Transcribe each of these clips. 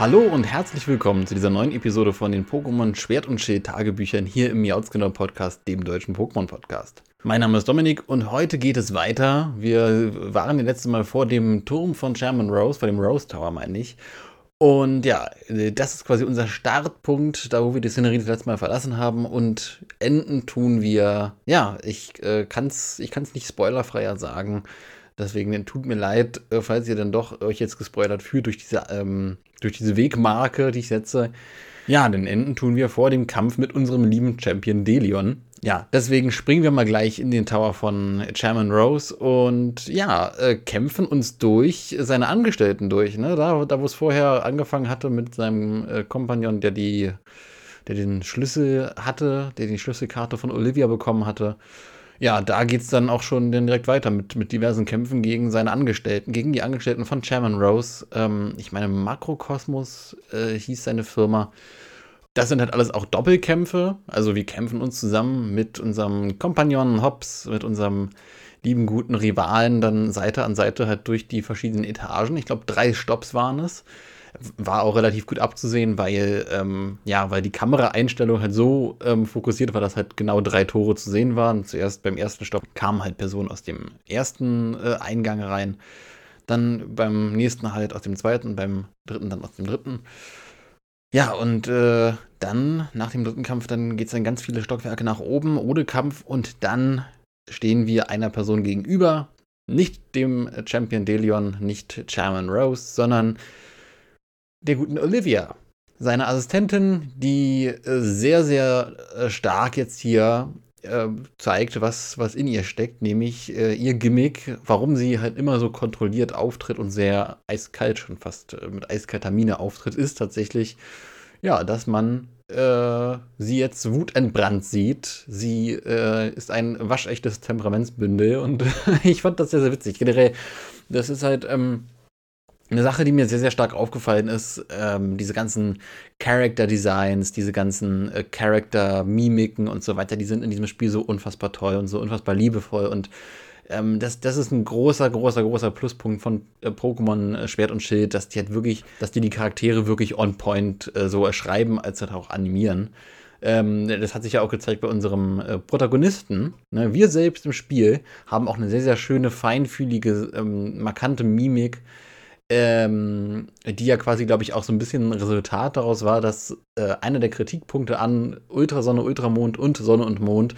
Hallo und herzlich willkommen zu dieser neuen Episode von den Pokémon Schwert und Schild Tagebüchern hier im Miauzgenau Podcast, dem deutschen Pokémon Podcast. Mein Name ist Dominik und heute geht es weiter. Wir waren das letzte Mal vor dem Turm von Sherman Rose, vor dem Rose Tower meine ich. Und ja, das ist quasi unser Startpunkt, da wo wir die Szenerie das letzte Mal verlassen haben. Und enden tun wir, ja, ich äh, kann es ich kann's nicht spoilerfreier sagen. Deswegen tut mir leid, äh, falls ihr dann doch euch jetzt gespoilert fühlt durch diese, ähm, durch diese Wegmarke, die ich setze. Ja, den enden tun wir vor dem Kampf mit unserem lieben Champion Delion. Ja, deswegen springen wir mal gleich in den Tower von Chairman Rose und ja, äh, kämpfen uns durch seine Angestellten durch. Ne? Da, da wo es vorher angefangen hatte mit seinem äh, Kompagnon, der die, der den Schlüssel hatte, der die Schlüsselkarte von Olivia bekommen hatte. Ja, da geht es dann auch schon direkt weiter mit, mit diversen Kämpfen gegen seine Angestellten, gegen die Angestellten von Chairman Rose. Ähm, ich meine, Makrokosmos äh, hieß seine Firma. Das sind halt alles auch Doppelkämpfe. Also wir kämpfen uns zusammen mit unserem Kompagnon Hobbs, mit unserem lieben guten Rivalen dann Seite an Seite halt durch die verschiedenen Etagen. Ich glaube, drei Stops waren es war auch relativ gut abzusehen, weil, ähm, ja, weil die Kameraeinstellung halt so ähm, fokussiert war, dass halt genau drei Tore zu sehen waren. Zuerst beim ersten Stopp kamen halt Personen aus dem ersten äh, Eingang rein, dann beim nächsten halt aus dem zweiten, beim dritten dann aus dem dritten. Ja, und äh, dann, nach dem dritten Kampf, dann geht es dann ganz viele Stockwerke nach oben, ohne Kampf, und dann stehen wir einer Person gegenüber. Nicht dem Champion Delion, nicht Chairman Rose, sondern der guten Olivia, seine Assistentin, die äh, sehr, sehr äh, stark jetzt hier äh, zeigt, was, was in ihr steckt, nämlich äh, ihr Gimmick, warum sie halt immer so kontrolliert auftritt und sehr eiskalt schon fast äh, mit eiskalter Mine auftritt, ist tatsächlich, ja, dass man äh, sie jetzt wutentbrannt sieht. Sie ist ein waschechtes Temperamentsbündel und ich fand das sehr, sehr witzig. Generell, das ist halt, ähm, eine Sache, die mir sehr, sehr stark aufgefallen ist, ähm, diese ganzen Character Designs, diese ganzen äh, Character Mimiken und so weiter, die sind in diesem Spiel so unfassbar toll und so unfassbar liebevoll und ähm, das, das ist ein großer, großer, großer Pluspunkt von äh, Pokémon äh, Schwert und Schild, dass die halt wirklich, dass die die Charaktere wirklich on point äh, so erschreiben, als halt auch animieren. Ähm, das hat sich ja auch gezeigt bei unserem äh, Protagonisten. Ne? Wir selbst im Spiel haben auch eine sehr, sehr schöne, feinfühlige, ähm, markante Mimik ähm, die ja quasi, glaube ich, auch so ein bisschen ein Resultat daraus war, dass äh, einer der Kritikpunkte an Ultrasonne, Ultramond und Sonne und Mond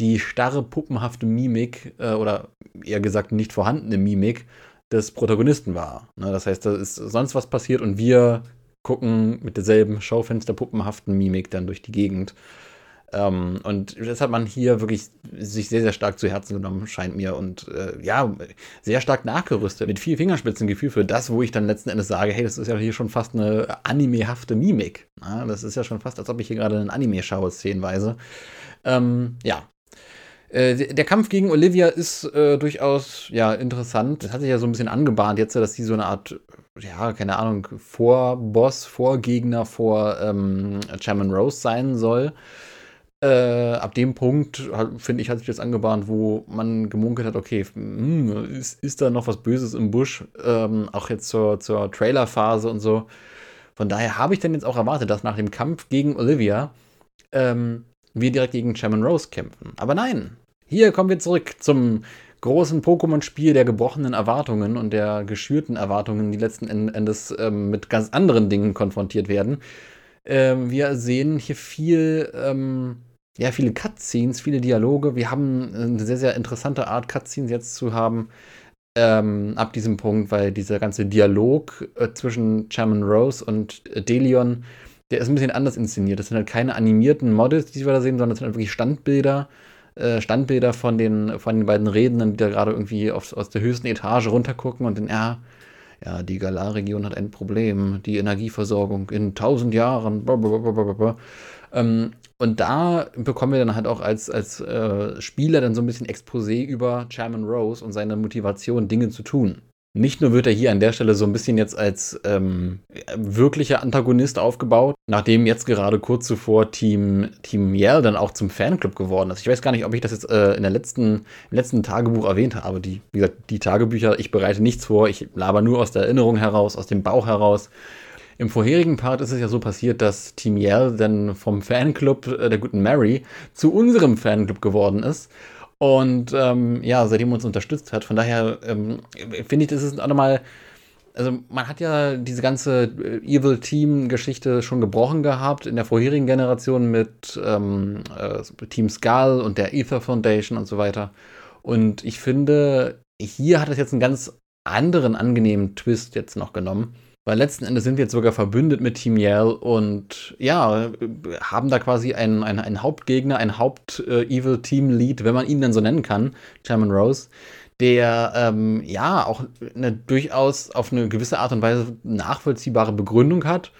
die starre, puppenhafte Mimik äh, oder eher gesagt nicht vorhandene Mimik des Protagonisten war. Ne, das heißt, da ist sonst was passiert und wir gucken mit derselben Schaufensterpuppenhaften Mimik dann durch die Gegend. Ähm, und das hat man hier wirklich sich sehr, sehr stark zu Herzen genommen, scheint mir. Und äh, ja, sehr stark nachgerüstet, mit viel Fingerspitzengefühl für das, wo ich dann letzten Endes sage, hey, das ist ja hier schon fast eine animehafte Mimik. Ja, das ist ja schon fast, als ob ich hier gerade ein Anime schaue, szenenweise. Ähm, ja, äh, der Kampf gegen Olivia ist äh, durchaus ja interessant. Das hat sich ja so ein bisschen angebahnt jetzt, dass sie so eine Art, ja, keine Ahnung, Vorboss, Vorgegner vor ähm, Chairman Rose sein soll. Äh, ab dem Punkt, finde ich, hat sich das angebahnt, wo man gemunkelt hat, okay, hm, ist, ist da noch was Böses im Busch, ähm, auch jetzt zur, zur Trailer-Phase und so. Von daher habe ich dann jetzt auch erwartet, dass nach dem Kampf gegen Olivia ähm, wir direkt gegen Chairman Rose kämpfen. Aber nein, hier kommen wir zurück zum großen Pokémon-Spiel der gebrochenen Erwartungen und der geschürten Erwartungen, die letzten Endes ähm, mit ganz anderen Dingen konfrontiert werden. Ähm, wir sehen hier viel ähm, ja, viele Cutscenes, viele Dialoge. Wir haben eine sehr, sehr interessante Art, Cutscenes jetzt zu haben. Ähm, ab diesem Punkt, weil dieser ganze Dialog äh, zwischen Chairman Rose und äh, Delion, der ist ein bisschen anders inszeniert. Das sind halt keine animierten Models, die wir da sehen, sondern das sind halt wirklich Standbilder. Äh, Standbilder von den, von den beiden Rednern, die da gerade irgendwie auf, aus der höchsten Etage runtergucken und dann, ja, ja, die Galar-Region hat ein Problem, die Energieversorgung in tausend Jahren. Blablabla. Ähm, und da bekommen wir dann halt auch als, als äh, Spieler dann so ein bisschen Exposé über Chairman Rose und seine Motivation, Dinge zu tun. Nicht nur wird er hier an der Stelle so ein bisschen jetzt als ähm, wirklicher Antagonist aufgebaut, nachdem jetzt gerade kurz zuvor Team, Team Yell dann auch zum Fanclub geworden ist. Ich weiß gar nicht, ob ich das jetzt äh, in der letzten, im letzten Tagebuch erwähnt habe. Die, wie gesagt, die Tagebücher, ich bereite nichts vor, ich laber nur aus der Erinnerung heraus, aus dem Bauch heraus. Im vorherigen Part ist es ja so passiert, dass Team Yell dann vom Fanclub äh, der guten Mary zu unserem Fanclub geworden ist. Und ähm, ja, seitdem uns unterstützt hat. Von daher ähm, finde ich, das ist auch nochmal also man hat ja diese ganze äh, Evil Team-Geschichte schon gebrochen gehabt in der vorherigen Generation mit ähm, äh, Team Skull und der Ether Foundation und so weiter. Und ich finde, hier hat es jetzt einen ganz anderen angenehmen Twist jetzt noch genommen. Weil letzten Endes sind wir jetzt sogar verbündet mit Team Yell und ja, haben da quasi einen, einen, einen Hauptgegner, ein Haupt-Evil-Team-Lead, wenn man ihn dann so nennen kann, Chairman Rose, der ähm, ja auch eine durchaus auf eine gewisse Art und Weise nachvollziehbare Begründung hat.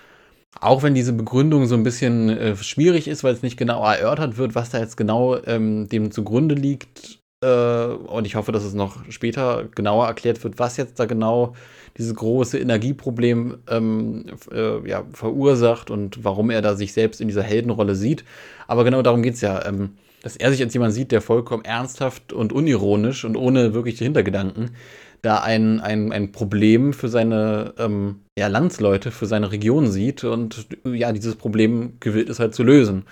Auch wenn diese Begründung so ein bisschen äh, schwierig ist, weil es nicht genau erörtert wird, was da jetzt genau ähm, dem zugrunde liegt. Äh, und ich hoffe, dass es noch später genauer erklärt wird, was jetzt da genau dieses große Energieproblem ähm, äh, ja, verursacht und warum er da sich selbst in dieser Heldenrolle sieht. Aber genau darum geht es ja. Ähm, dass er sich als jemand sieht, der vollkommen ernsthaft und unironisch und ohne wirkliche Hintergedanken da ein, ein, ein Problem für seine ähm, ja, Landsleute, für seine Region sieht und ja, dieses Problem gewillt ist halt zu lösen.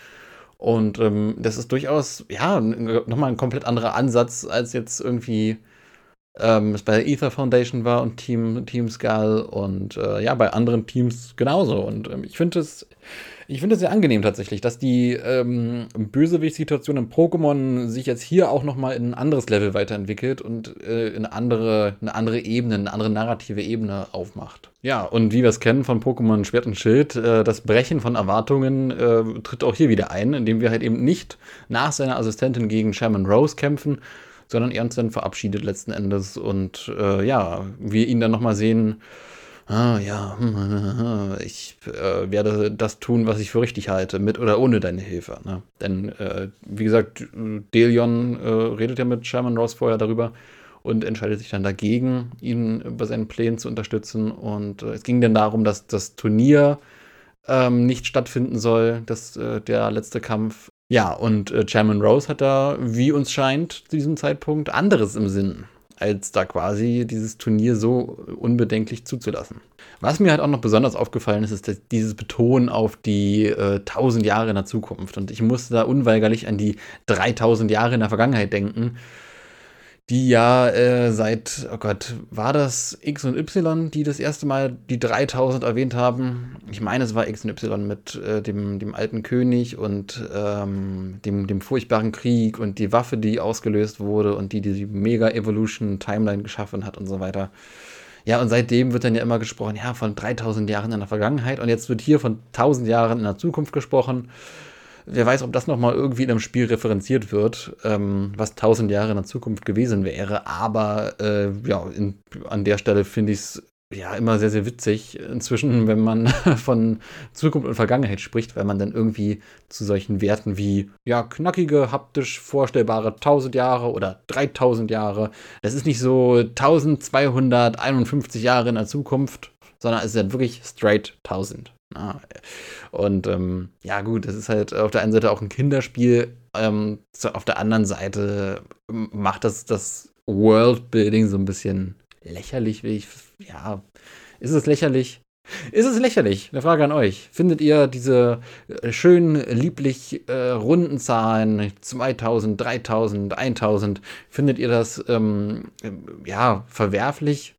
Und ähm, das ist durchaus, ja, nochmal ein komplett anderer Ansatz, als jetzt irgendwie ähm, bei der Ether Foundation war und Team, Team Skull und äh, ja, bei anderen Teams genauso. Und ähm, ich finde es ich sehr angenehm tatsächlich, dass die ähm, Bösewicht-Situation im Pokémon sich jetzt hier auch nochmal in ein anderes Level weiterentwickelt und äh, in eine andere, eine andere Ebene, eine andere narrative Ebene aufmacht. Ja, und wie wir es kennen von Pokémon Schwert und Schild, äh, das Brechen von Erwartungen äh, tritt auch hier wieder ein, indem wir halt eben nicht nach seiner Assistentin gegen Shaman Rose kämpfen, sondern er uns dann verabschiedet letzten Endes und äh, ja, wir ihn dann nochmal sehen, ah ja, hm, ich äh, werde das tun, was ich für richtig halte, mit oder ohne deine Hilfe. Ne? Denn, äh, wie gesagt, Delion äh, redet ja mit Sherman Ross vorher darüber und entscheidet sich dann dagegen, ihn bei seinen Plänen zu unterstützen. Und äh, es ging dann darum, dass das Turnier ähm, nicht stattfinden soll, dass äh, der letzte Kampf. Ja, und äh, Chairman Rose hat da, wie uns scheint, zu diesem Zeitpunkt anderes im Sinn als da quasi dieses Turnier so unbedenklich zuzulassen. Was mir halt auch noch besonders aufgefallen ist, ist dieses Betonen auf die äh, 1000 Jahre in der Zukunft. Und ich musste da unweigerlich an die 3000 Jahre in der Vergangenheit denken die ja äh, seit, oh Gott, war das X und Y, die das erste Mal die 3000 erwähnt haben? Ich meine, es war X und Y mit äh, dem, dem alten König und ähm, dem, dem furchtbaren Krieg und die Waffe, die ausgelöst wurde und die die Mega-Evolution-Timeline geschaffen hat und so weiter. Ja, und seitdem wird dann ja immer gesprochen, ja, von 3000 Jahren in der Vergangenheit und jetzt wird hier von 1000 Jahren in der Zukunft gesprochen. Wer weiß, ob das nochmal irgendwie in einem Spiel referenziert wird, ähm, was tausend Jahre in der Zukunft gewesen wäre. Aber äh, ja, in, an der Stelle finde ich es ja immer sehr, sehr witzig inzwischen, wenn man von Zukunft und Vergangenheit spricht, weil man dann irgendwie zu solchen Werten wie ja, knackige, haptisch vorstellbare 1000 Jahre oder 3000 Jahre, das ist nicht so 1251 Jahre in der Zukunft, sondern es ist dann wirklich straight 1000. Ah, und ähm, ja, gut, das ist halt auf der einen Seite auch ein Kinderspiel. Ähm, auf der anderen Seite macht das das Worldbuilding so ein bisschen lächerlich, wie ich. Ja, ist es lächerlich? Ist es lächerlich? Eine Frage an euch. Findet ihr diese äh, schönen, lieblich äh, runden Zahlen 2000, 3000, 1000, findet ihr das ähm, ja verwerflich?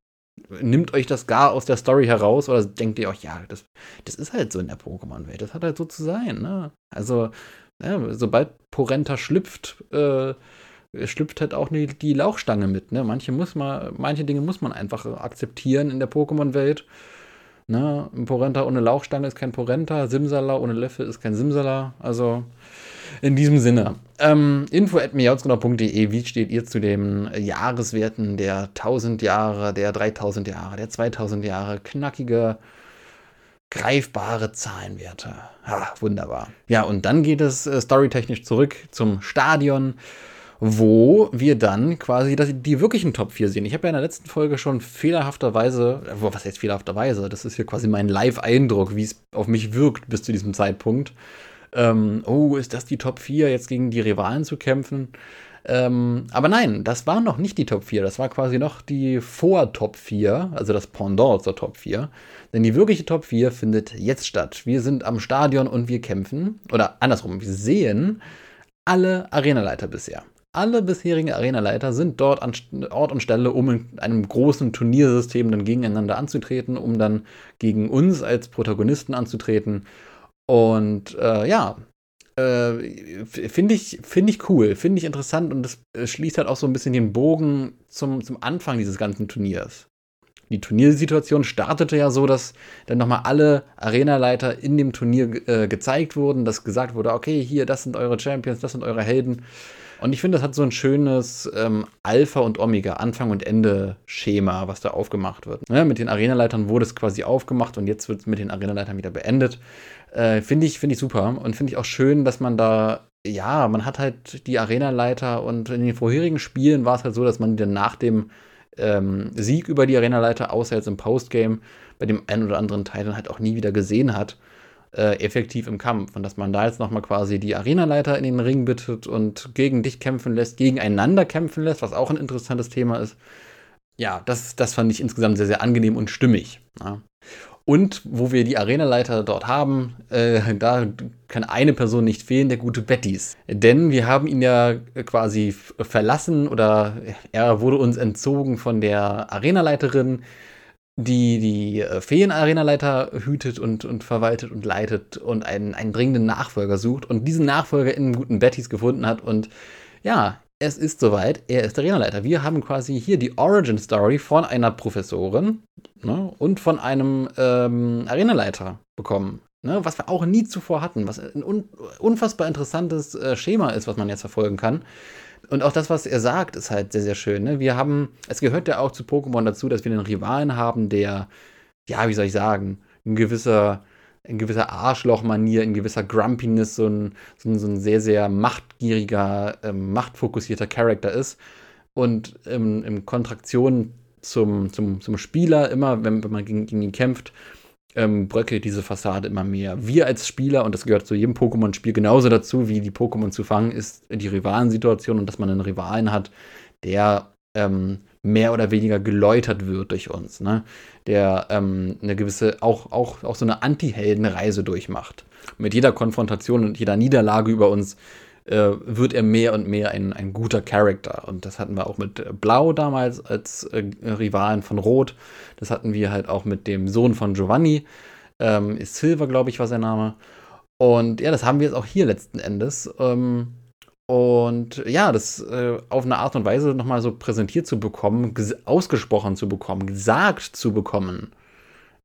Nimmt euch das gar aus der Story heraus oder denkt ihr euch, ja, das, das ist halt so in der Pokémon-Welt, das hat halt so zu sein, ne? Also, ja, sobald Porenta schlüpft, äh, schlüpft halt auch die, die Lauchstange mit, ne? Manche muss man, manche Dinge muss man einfach akzeptieren in der Pokémon-Welt. Ne? Ein Porenta ohne Lauchstange ist kein Porenta, Simsala ohne Löffel ist kein Simsala. Also, in diesem Sinne, ähm, info at wie steht ihr zu den Jahreswerten der 1000 Jahre, der 3000 Jahre, der 2000 Jahre? Knackige, greifbare Zahlenwerte. Ha, wunderbar. Ja, und dann geht es äh, storytechnisch zurück zum Stadion wo wir dann quasi das, die wirklichen Top 4 sehen. Ich habe ja in der letzten Folge schon fehlerhafterweise, äh, was heißt fehlerhafterweise? Das ist hier quasi mein Live-Eindruck, wie es auf mich wirkt bis zu diesem Zeitpunkt ähm, oh, ist das die Top 4, jetzt gegen die Rivalen zu kämpfen? Ähm, aber nein, das war noch nicht die Top 4. Das war quasi noch die Vor-Top 4, also das Pendant zur Top 4. Denn die wirkliche Top 4 findet jetzt statt. Wir sind am Stadion und wir kämpfen. Oder andersrum, wir sehen alle Arenaleiter bisher. Alle bisherigen Arenaleiter sind dort an Ort und Stelle, um in einem großen Turniersystem dann gegeneinander anzutreten, um dann gegen uns als Protagonisten anzutreten. Und äh, ja, äh, finde ich, find ich cool, finde ich interessant und das äh, schließt halt auch so ein bisschen den Bogen zum, zum Anfang dieses ganzen Turniers. Die Turniersituation startete ja so, dass dann nochmal alle Arenaleiter in dem Turnier äh, gezeigt wurden, dass gesagt wurde, okay, hier, das sind eure Champions, das sind eure Helden. Und ich finde, das hat so ein schönes ähm, Alpha und Omega, Anfang und Ende Schema, was da aufgemacht wird. Ja, mit den Arenaleitern wurde es quasi aufgemacht und jetzt wird es mit den Arenaleitern wieder beendet. Äh, finde ich, find ich super und finde ich auch schön, dass man da, ja, man hat halt die Arenaleiter und in den vorherigen Spielen war es halt so, dass man dann nach dem ähm, Sieg über die Arenaleiter, außer jetzt im Postgame, bei dem einen oder anderen Teil dann halt auch nie wieder gesehen hat äh, effektiv im Kampf. Und dass man da jetzt nochmal quasi die Arenaleiter in den Ring bittet und gegen dich kämpfen lässt, gegeneinander kämpfen lässt, was auch ein interessantes Thema ist. Ja, das, das fand ich insgesamt sehr, sehr angenehm und stimmig. Ja. Und wo wir die Arenaleiter dort haben, äh, da kann eine Person nicht fehlen, der gute Bettys. Denn wir haben ihn ja quasi verlassen oder er wurde uns entzogen von der Arenaleiterin, die die äh, Feen-Arena-Leiter hütet und, und verwaltet und leitet und einen, einen dringenden Nachfolger sucht und diesen Nachfolger in guten Bettys gefunden hat. Und ja, es ist soweit, er ist Arenaleiter. Wir haben quasi hier die Origin-Story von einer Professorin ne, und von einem ähm, Arenaleiter bekommen. Ne, was wir auch nie zuvor hatten, was ein un unfassbar interessantes äh, Schema ist, was man jetzt verfolgen kann. Und auch das, was er sagt, ist halt sehr, sehr schön. Ne? Wir haben, es gehört ja auch zu Pokémon dazu, dass wir einen Rivalen haben, der, ja, wie soll ich sagen, ein gewisser, ein gewisser Arschloch-Manier, ein gewisser Grumpiness, so ein, so ein, so ein sehr, sehr machtgieriger, ähm, machtfokussierter Charakter ist. Und ähm, in Kontraktion zum, zum, zum Spieler, immer, wenn, wenn man gegen, gegen ihn kämpft, ähm, bröckelt diese Fassade immer mehr. Wir als Spieler, und das gehört zu jedem Pokémon-Spiel genauso dazu, wie die Pokémon zu fangen, ist die Rivalensituation und dass man einen Rivalen hat, der ähm, mehr oder weniger geläutert wird durch uns, ne? der ähm, eine gewisse, auch, auch, auch so eine Anti-Helden-Reise durchmacht. Mit jeder Konfrontation und jeder Niederlage über uns äh, wird er mehr und mehr ein, ein guter Charakter. Und das hatten wir auch mit Blau damals als äh, Rivalen von Rot. Das hatten wir halt auch mit dem Sohn von Giovanni. Ähm, Silver, glaube ich, war sein Name. Und ja, das haben wir jetzt auch hier letzten Endes. Ähm, und ja, das äh, auf eine Art und Weise nochmal so präsentiert zu bekommen, ausgesprochen zu bekommen, gesagt zu bekommen.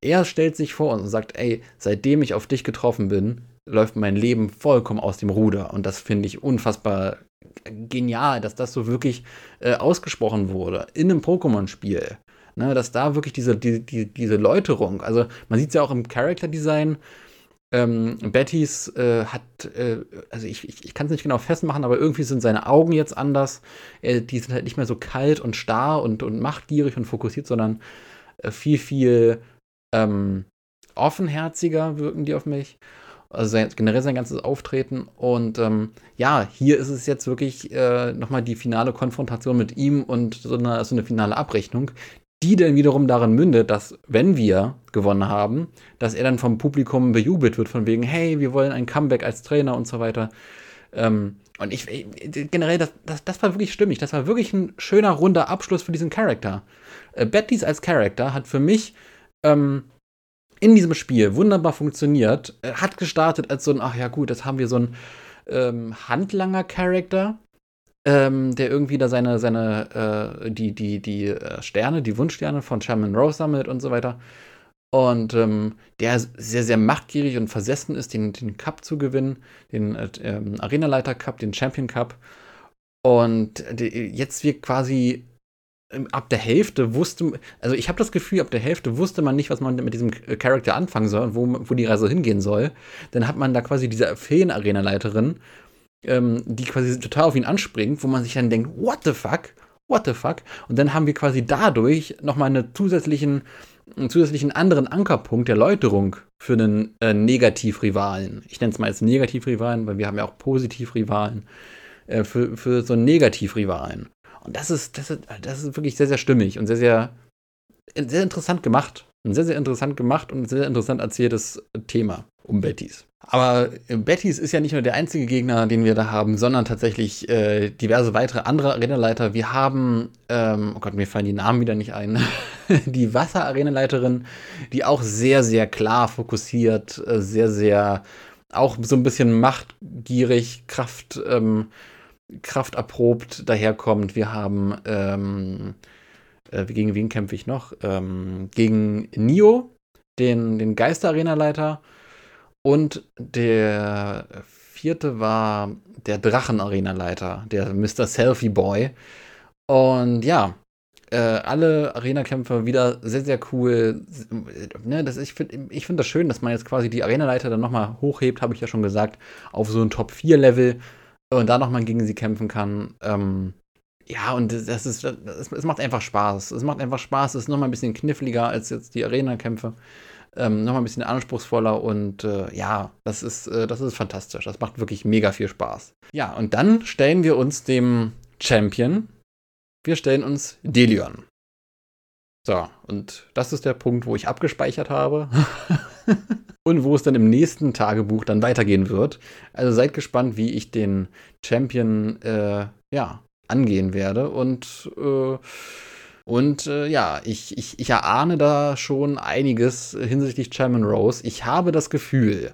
Er stellt sich vor uns und sagt, ey, seitdem ich auf dich getroffen bin, läuft mein Leben vollkommen aus dem Ruder. Und das finde ich unfassbar genial, dass das so wirklich äh, ausgesprochen wurde in einem Pokémon-Spiel. Ne, dass da wirklich diese, die, die, diese Läuterung, also man sieht es ja auch im Character-Design, ähm, Bettys äh, hat, äh, also ich, ich, ich kann es nicht genau festmachen, aber irgendwie sind seine Augen jetzt anders. Äh, die sind halt nicht mehr so kalt und starr und, und machtgierig und fokussiert, sondern äh, viel, viel ähm, offenherziger wirken die auf mich also sein, generell sein ganzes Auftreten. Und ähm, ja, hier ist es jetzt wirklich äh, nochmal die finale Konfrontation mit ihm und so eine, so eine finale Abrechnung, die dann wiederum darin mündet, dass, wenn wir gewonnen haben, dass er dann vom Publikum bejubelt wird, von wegen, hey, wir wollen ein Comeback als Trainer und so weiter. Ähm, und ich, generell, das, das, das war wirklich stimmig. Das war wirklich ein schöner, runder Abschluss für diesen Charakter. Äh, Bettys als Charakter hat für mich ähm, in diesem Spiel wunderbar funktioniert. Hat gestartet als so ein, ach ja gut, jetzt haben wir so einen ähm, Handlanger-Charakter, ähm, der irgendwie da seine, seine, äh, die, die, die äh, Sterne, die Wunschsterne von Shaman Rose sammelt und so weiter. Und ähm, der sehr, sehr machtgierig und versessen ist, den, den Cup zu gewinnen, den äh, ähm, Arenaleiter Cup, den Champion Cup. Und die, jetzt wird quasi ab der Hälfte wusste, also ich habe das Gefühl, ab der Hälfte wusste man nicht, was man mit diesem Charakter anfangen soll und wo, wo die Reise hingehen soll. Dann hat man da quasi diese Feen-Arena-Leiterin, ähm, die quasi total auf ihn anspringt, wo man sich dann denkt, what the fuck? What the fuck? Und dann haben wir quasi dadurch nochmal einen zusätzlichen, einen zusätzlichen anderen Ankerpunkt der Läuterung für einen äh, Negativrivalen. Ich nenne es mal jetzt Negativrivalen, weil wir haben ja auch Positivrivalen. äh, für, für so Negativrivalen. Und das ist, das, ist, das ist wirklich sehr, sehr stimmig und sehr, sehr, sehr interessant gemacht. Ein sehr, sehr interessant gemacht und sehr interessant erzähltes Thema um Bettys. Aber äh, Bettys ist ja nicht nur der einzige Gegner, den wir da haben, sondern tatsächlich äh, diverse weitere andere Arenaleiter. Wir haben, ähm, oh Gott, mir fallen die Namen wieder nicht ein, die Wasser-Arenaleiterin, die auch sehr, sehr klar fokussiert, äh, sehr, sehr auch so ein bisschen machtgierig, Kraft, ähm, Kraft erprobt daherkommt. Wir haben, ähm, äh, gegen wen kämpfe ich noch? Ähm, gegen Nio, den, den Geister-Arena-Leiter. Und der vierte war der Drachen-Arena-Leiter, der Mr. Selfie Boy. Und ja, äh, alle Arena-Kämpfer wieder sehr, sehr cool. Ne, das, ich finde ich find das schön, dass man jetzt quasi die Arena-Leiter dann nochmal hochhebt, habe ich ja schon gesagt, auf so ein Top-4-Level und da nochmal gegen sie kämpfen kann. Ähm, ja, und das ist, es macht einfach Spaß. Es macht einfach Spaß. Es ist nochmal ein bisschen kniffliger als jetzt die Arena-Kämpfe. Ähm, nochmal ein bisschen anspruchsvoller und äh, ja, das ist, äh, das ist fantastisch. Das macht wirklich mega viel Spaß. Ja, und dann stellen wir uns dem Champion. Wir stellen uns Delion. So, und das ist der Punkt, wo ich abgespeichert habe. und wo es dann im nächsten Tagebuch dann weitergehen wird. Also seid gespannt, wie ich den Champion äh, ja, angehen werde. Und, äh, und äh, ja, ich, ich, ich erahne da schon einiges hinsichtlich Chairman Rose. Ich habe das Gefühl,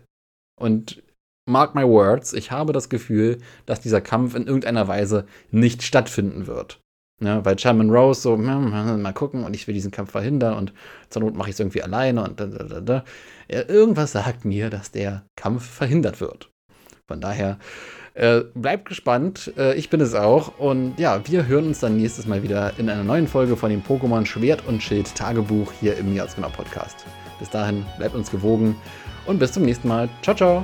und mark my words, ich habe das Gefühl, dass dieser Kampf in irgendeiner Weise nicht stattfinden wird. Ja, weil Chairman Rose so, hm, hm, mal gucken und ich will diesen Kampf verhindern und zur Not mache ich es irgendwie alleine und da, da, da. Irgendwas sagt mir, dass der Kampf verhindert wird. Von daher äh, bleibt gespannt. Äh, ich bin es auch. Und ja, wir hören uns dann nächstes Mal wieder in einer neuen Folge von dem Pokémon Schwert und Schild Tagebuch hier im Miasgenau Podcast. Bis dahin, bleibt uns gewogen und bis zum nächsten Mal. Ciao, ciao.